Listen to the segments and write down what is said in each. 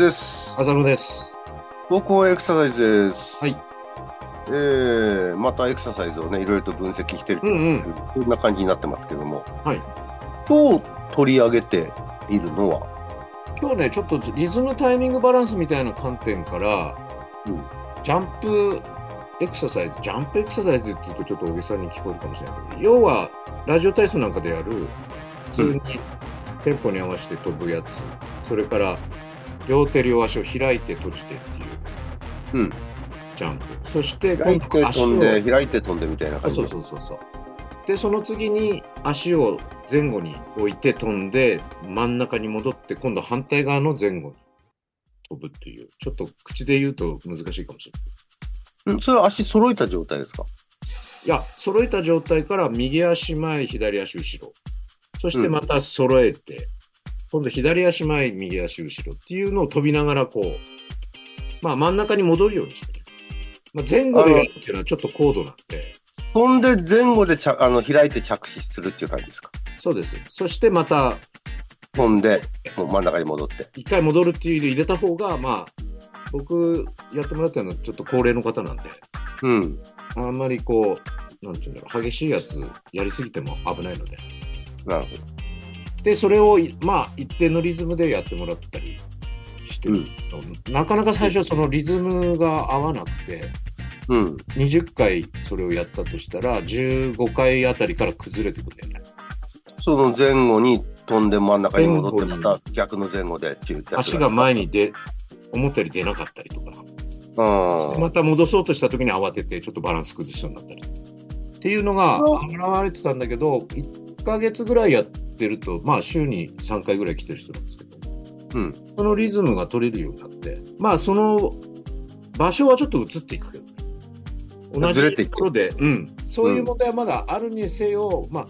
です。浅野です。僕はエクササイズです。はい。えー、またエクササイズをね、いろいろと分析してるという、うんうんこんな感じになってますけども、はい。どう取り上げているのは、今日ね、ちょっとリズムタイミングバランスみたいな観点から、うんジャンプエクササイズ、ジャンプエクササイズって言うとちょっと大げさに聞こえるかもしれないけど、要はラジオ体操なんかでやる、普通にテンポに合わせて飛ぶやつ、それから両手両足を開いて閉じてっていううん、ジャンプ。そして開いて足を開いて飛んでみたいな感じ。あそうそうそうそう。で、その次に足を前後に置いて飛んで、真ん中に戻って、今度反対側の前後に飛ぶっていう、ちょっと口で言うと難しいかもしれない。うんそれは足揃えた状態ですか？いや、揃えた状態から右足前、左足後ろ。そしてまた揃えて、今度左足前、右足後ろっていうのを飛びながらこう、まあ真ん中に戻るようにしてる。まあ、前後でやるっていうのはちょっと高度なんで、飛んで前後でちゃあの開いて着地するっていう感じですか？そうです。そしてまた飛んで、もう真ん中に戻って。一回戻るっていう入れた方が、まあ、僕やってもらったのはちょっと高齢の方なんで、うん。あんまりこう、なんていうんだろう、激しいやつやりすぎても危ないので。なるほで、それを、まあ、一定のリズムでやってもらったりしてると、なかなか最初そのリズムが合わなくて、ど。うん。20回それをやったとしたら、15回あたりから崩れてくるんだよね。その前後に飛んで真ん中に戻って、また逆の前後でっていうやつ足が前に出、思ったより出なかったりとか。うん。また戻そうとした時に慌ててちょっとバランス崩しそうになったりっていうのが現れてたんだけど1ヶ月ぐらいやってるとまあ週に3回ぐらい来てる人なんですけど、うん。そのリズムが取れるようになって。まあその場所はちょっと移っていくけど。同じところで、うん、そういう問題はまだあるにせよ、まあ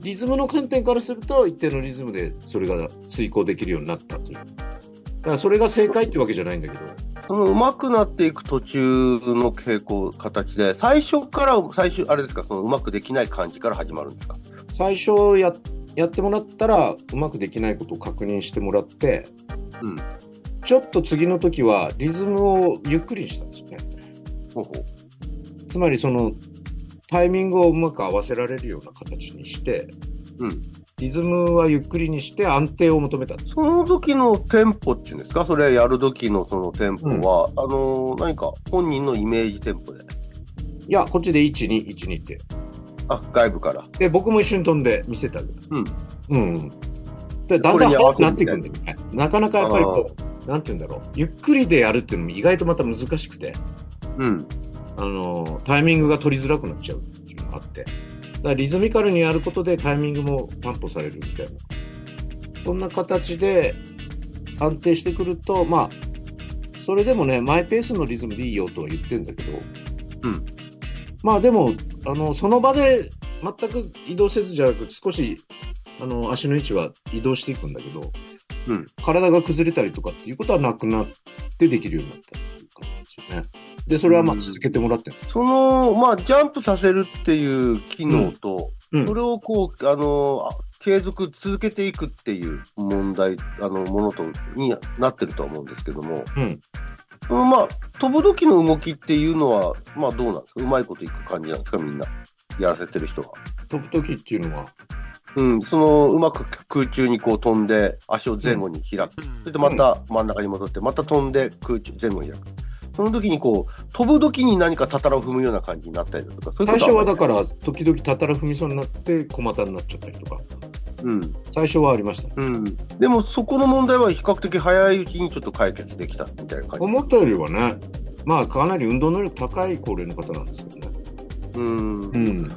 リズムの観点からすると一定のリズムでそれが遂行できるようになったという。だからそれが正解ってわけじゃないんだけど。その上手くなっていく途中の傾向、形で、最初から、最初、あれですか、その上手くできない感じから始まるんですか？最初ややってもらったらうまくできないことを確認してもらってうん。ちょっと次の時はリズムをゆっくりにしたんですよねほうほつまりそのタイミングをうまく合わせられるような形にしてう。うん。リズムはゆっくりにして安定を求めたんですその時のテンポっていうんですか？それやる時のそのテンポは、あのー何か本人のイメージテンポで。いやこっちで1212ってあ、外部から。で僕も一緒に飛んで見せてあげるうん。うん。うんでだんだん速くなっていくんだよね。なかなかやっぱりこうなんて言うんだろう。ゆっくりでやるっていうのも意外とまた難しくて。うん。あのタイミングが取りづらくなっちゃうっていうのがあって、だからリズミカルにやることでタイミングも担保されるみたいな、そんな形で安定してくると、まあ、それでもね、マイペースのリズムでいいよとは言ってるんだけど、うん。まあでもあの、その場で全く移動せずじゃなく、少しあの足の位置は移動していくんだけど、うん。体が崩れたりとかっていうことはなくなってできるようになったっていう感じですよね。で、それはまあ続けてもらって。るんその、まあ、ジャンプさせるっていう機能と、うん。それをこう、あの継続続けていくっていう問題、あの、ものと、になってるとは思うんですけども、うんそのまあ、飛ぶ時の動きっていうのは、まあどうなんですか？うまいこといく感じなんですか？みんな。やらせてる人は。飛ぶ時っていうのは、うん、その、うまく空中にこう飛んで、足を前後に開く。それでまた真ん中に戻って、また飛んで空中、前後に開く。その時にこう、飛ぶ時に何かたたらを踏むような感じになったりだとか、そういうと初はだから、時々たたら踏みそうになって、小股になっちゃったりとか、うん。最初はありましたね。うん。でも、そこの問題は比較的早いうちにちょっと解決できたみたいな感じ。思ったよりはね、まあ、かなり運動能力高い高齢の方なんですけどね。うん。うん。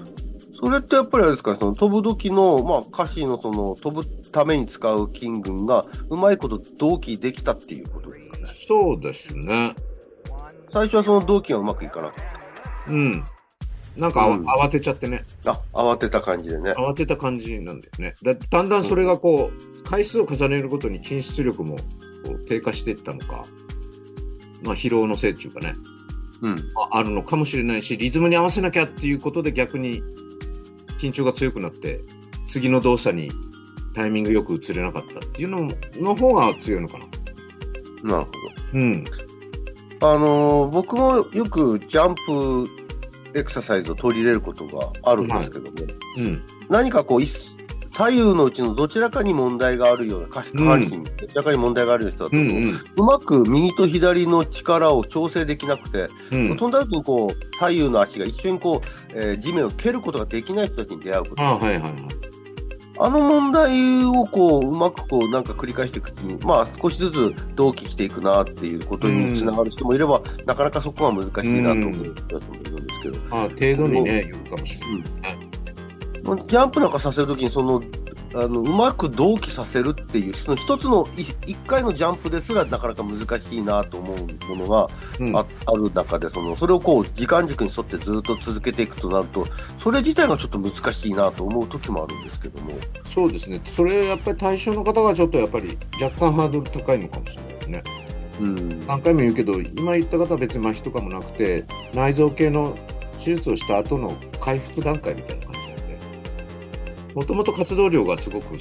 それってやっぱりあれですかね、その飛ぶ時の、まあ、下肢のその飛ぶために使う筋群がうまいこと同期できたっていうことですかね。そうですね。最初はその同期がうまくいかなかっうん。なんかあわ、うん慌てちゃってね、た。あ、慌てた感じでね。慌てた感じなんだよね。だだんだんそれがこう、回数を重ねるごとに筋出力もこう低下していったのか、まあ、疲労のせいっていうかね、うん。ああるのかもしれないし、リズムに合わせなきゃっていうことで逆に緊張が強くなって、次の動作にタイミングよく移れなかったっていうのの方が強いのかな。うなるほうん。ど。あのー僕もよくジャンプエクササイズを取り入れることがあるんですけども、うん。何かこう、い左右のうちのどちらかに問題があるような、下下半身、どちらかに問題があるような人だと、う。うんまく右と左の力を調整できなくて、うん。飛んだ時にこう、左右の足が一緒にこう、えー地面を蹴ることができない人たちに出会うこと。あはいはいはい。あの問題をこう、うまくこう、なんか繰り返していくうちに、まあ少しずつ同期していくなっていうことにつながる人もいれば、なかなかそこは難しいなと思う人たちもいるんですけど、あ程度にね、よるかもしれない。まあジャンプなんかさせるときに、その、あの、うまく同期させるっていう、その一つの、い一回のジャンプですらなかなか難しいなと思うものがうんあ,、ある中で、その、それをこう、時間軸に沿ってずっと続けていくとなると、それ自体がちょっと難しいなと思う時もあるんですけども。そうですね。それやっぱり対象の方がちょっとやっぱり若干ハードル高いのかもしれないですね。うん。何回も言うけど、今言った方は別に麻痺とかもなくて、内臓系の手術をした後の回復段階みたいな感じもともと活動量がすごく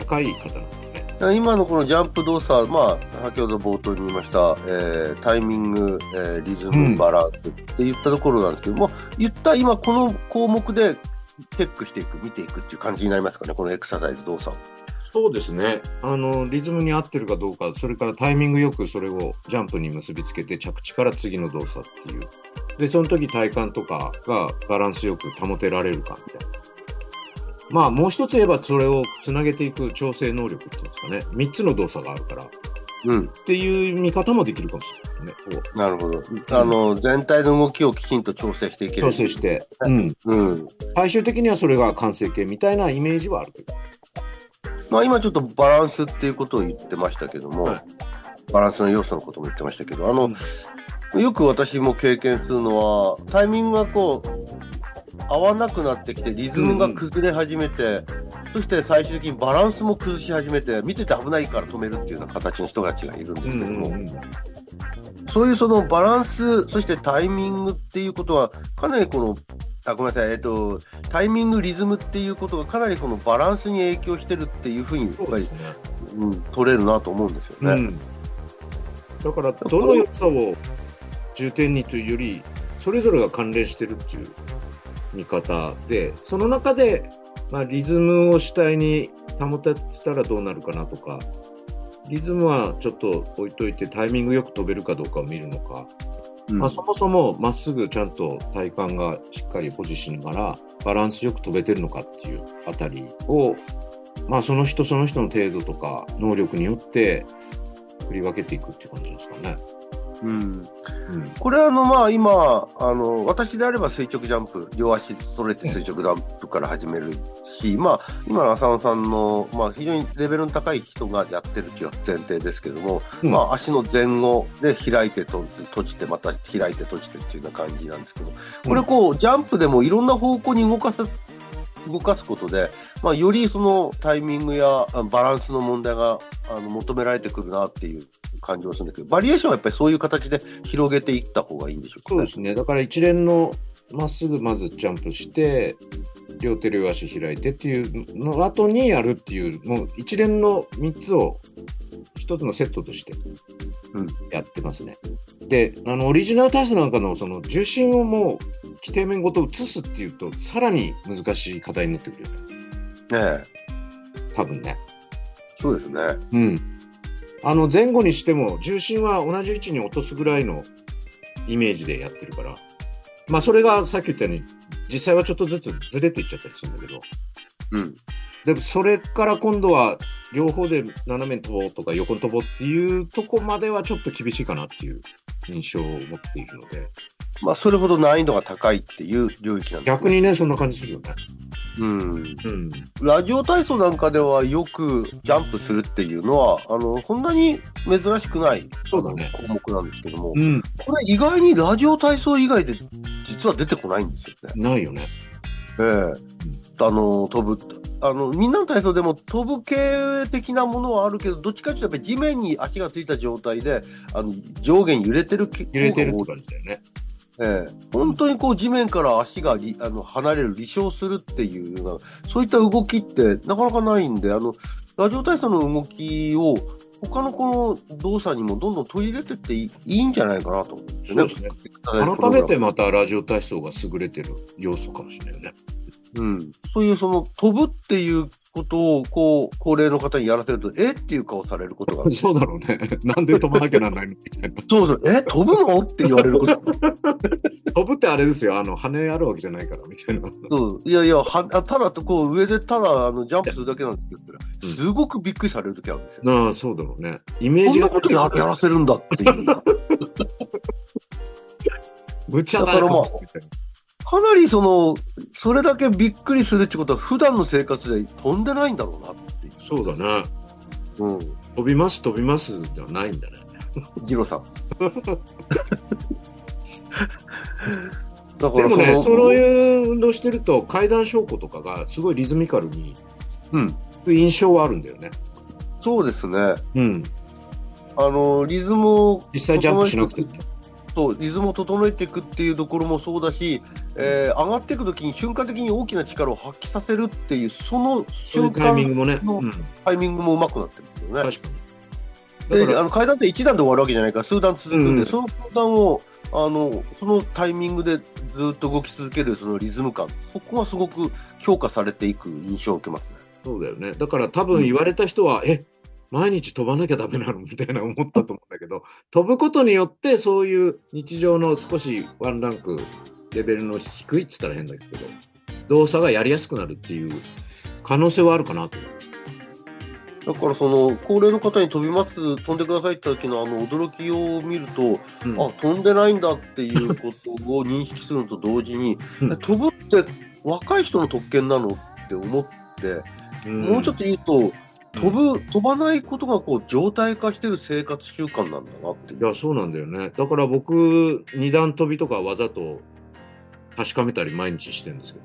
高い方なんでね。今のこのジャンプ動作、まあ、先ほど冒頭に言いました、えータイミング、えーリズうんム、バランスって言ったところなんですけども、言った今この項目でチェックしていく、見ていくっていう感じになりますかね、このエクササイズ動作を。そうですね。あの、リズムに合ってるかどうか、それからタイミングよくそれをジャンプに結びつけて、着地から次の動作っていう。で、その時体幹とかがバランスよく保てられるかみたいな。まあ、もう一つ言えば、それをつなげていく調整能力っていうんですかね。三つの動作があるから。っうん、ていう見方もできるかもしれないですね。こなるほど。あの、全体の動きをきちんと調整していける。う調整して。うん。うん。最終的にはそれが完成形みたいなイメージはあるというか。まあ今ちょっとバランスっていうことを言ってましたけども、はいバランスの要素のことも言ってましたけど、あの、よく私も経験するのは、タイミングがこう、合わなくなってきて、リズムが崩れ始めて、そして最終的にバランスも崩し始めて、見てて危ないから止めるっていうような形の人たちがいるんですけども、うんそういうそのバランス、そしてタイミングっていうことは、かなりこの、あ、ごめんなさい、えっと、タイミング、リズムっていうことがかなりこのバランスに影響してるっていうふうに、やっぱり。うん、取れるなと思うんですよね。うん、だからどの良さを重点にというよりそれぞれが関連してるっていう見方でその中で、まあ、リズムを主体に保てたらどうなるかなとかリズムはちょっと置いといてタイミングよく飛べるかどうかを見るのか、うんまあ、そもそもまっすぐちゃんと体幹がしっかり保持しながらバランスよく飛べてるのかっていうあたりを、まあ、その人その人の程度とか能力によって振り分けていくっていう感じですかね。うん。これはあの、まあ、今、あの、私であれば垂直ジャンプ、両足それて垂直ジャンプから始めるし、まあ、今の浅野さんの、まあ、非常にレベルの高い人がやってるっていう前提ですけども、うん。まあ、足の前後で開いてと閉じて、また開いて閉じてっていうような感じなんですけど、これこう、ジャンプでもいろんな方向に動かす、動かすことで、まあ、よりそのタイミングやあバランスの問題があの求められてくるなっていう感じはするんだけど、バリエーションはやっぱりそういう形で広げていった方がいいんでしょうかね。そうですね。だから一連のまっすぐまずジャンプして、両手両足開いてっていうの後にやるっていう、もう一連の3つを一つのセットとしてうんやってますね。で、あの、オリジナル体操なんかのその重心をもう規定面ごと移すっていうと、さらに難しい課題になってくるよね。ねえ多分ね。そうですね。うん。あの、前後にしても、重心は同じ位置に落とすぐらいのイメージでやってるから。まあ、それがさっき言ったように、実際はちょっとずつずれていっちゃったりするんだけど、うん。でもそれから今度は、両方で斜めに飛ぼうとか横に飛ぼうっていうとこまではちょっと厳しいかなっていう印象を持っているので、まあ、それほど難易度が高いっていう領域なんです、逆。にね、そんな感じするよね。うん。うん。ラジオ体操なんかではよくジャンプするっていうのは、あの、こんなに珍しくないそうだね項目なんですけども、うん。これ意外にラジオ体操以外で実は出てこないんですよね。ないよね。ええあの、飛ぶ。あの、みんなの体操でも飛ぶ系的なものはあるけど、どっちかというとやっぱり地面に足がついた状態で、あの、上下に揺れてる系揺れてるって感じだよね。ええ本当にこう地面から足がりあの離れる、離床するっていうような、そういった動きってなかなかないんで、あの、ラジオ体操の動きを他のこの動作にもどんどん取り入れてっていいんじゃないかなと思うんですよね。そうです改めてまたラジオ体操が優れてる要素かもしれないよね。うん、そういうその飛ぶっていうことをこう高齢の方にやらせるとえ？っていう顔されることが そうだろうね。なんで飛ばなきゃなんないのみたいな。そうそうえ？飛ぶの？って言われることが 飛ぶってあれですよ。あの、羽あるわけじゃないから、みたいな。そういやいやはあただとこう上でただあのジャンプするだけなんですけどすごくびっくりされる時あるんですよ。なあ、そうだろうね。イメージがこんなことややらせるんだっていう。無茶だだからまあかなりその、それだけびっくりするってことは、普段の生活で飛んでないんだろうなっていう。そうだね。うん。飛びます、飛びますではないんだね。ジロさん。だからでもね、のそういう運動してると、階段昇降とかがすごいリズミカルに、うん。印象はあるんだよね。そうですね。うん。あの、リズムを、実際ジャンプしなくても。そう、リズムを整えていくっていうところもそうだし、えー上がっていくときに瞬間的に大きな力を発揮させるっていう、その瞬うタイミン間グもね。のうん。タイミングも上手くなってるんですよね。確かに。だで、あの階段って1段で終わるわけじゃないから、数段続くんで、うんうんその数段を、あの、そのタイミングでずっと動き続けるそのリズム感、そこはすごく評価されていく印象を受けますね。そうだよね。だから多分言われた人は、え、毎日飛ばなきゃダメなの？みたいな思ったと思うんだけど、飛ぶことによってそういう日常の少しワンランクレベルの低いって言ったら変ですけど、動作がやりやすくなるっていう可能性はあるかなと思います。だからその、高齢の方に飛びます、飛んでくださいって時のあの驚きを見ると、うん。あ、飛んでないんだっていうことを認識するのと同時に、うん。え飛ぶって若い人の特権なのって思って、もうちょっと言うと、飛ぶ、飛ばないことがこう状態化してる生活習慣なんだなっていや、そうなんだよね。だから僕、二段跳びとかわざと確かめたり毎日してるんですけど、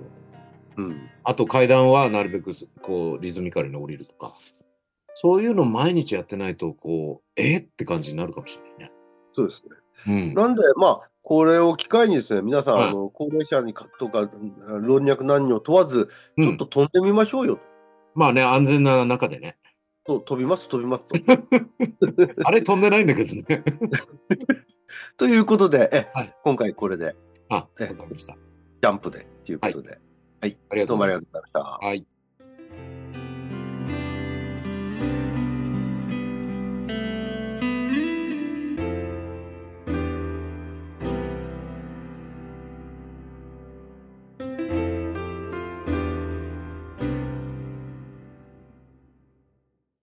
うん。あと階段はなるべくこうリズミカルに降りるとか、そういうの毎日やってないと、こう、えって感じになるかもしれないね。そうですね。うん。なんで、まあ、これを機会にですね、皆さん、はいあの高齢者にかとか、老若男女問わず、ちょっと飛んでみましょうよと。まあね、安全な中でね。そう飛びます、飛びますと。あれ飛んでないんだけどね。ということで、えはい今回これで、あ、わかえりました。ジャンプでということで、ありがとうございますどうもありがとうございました。はい。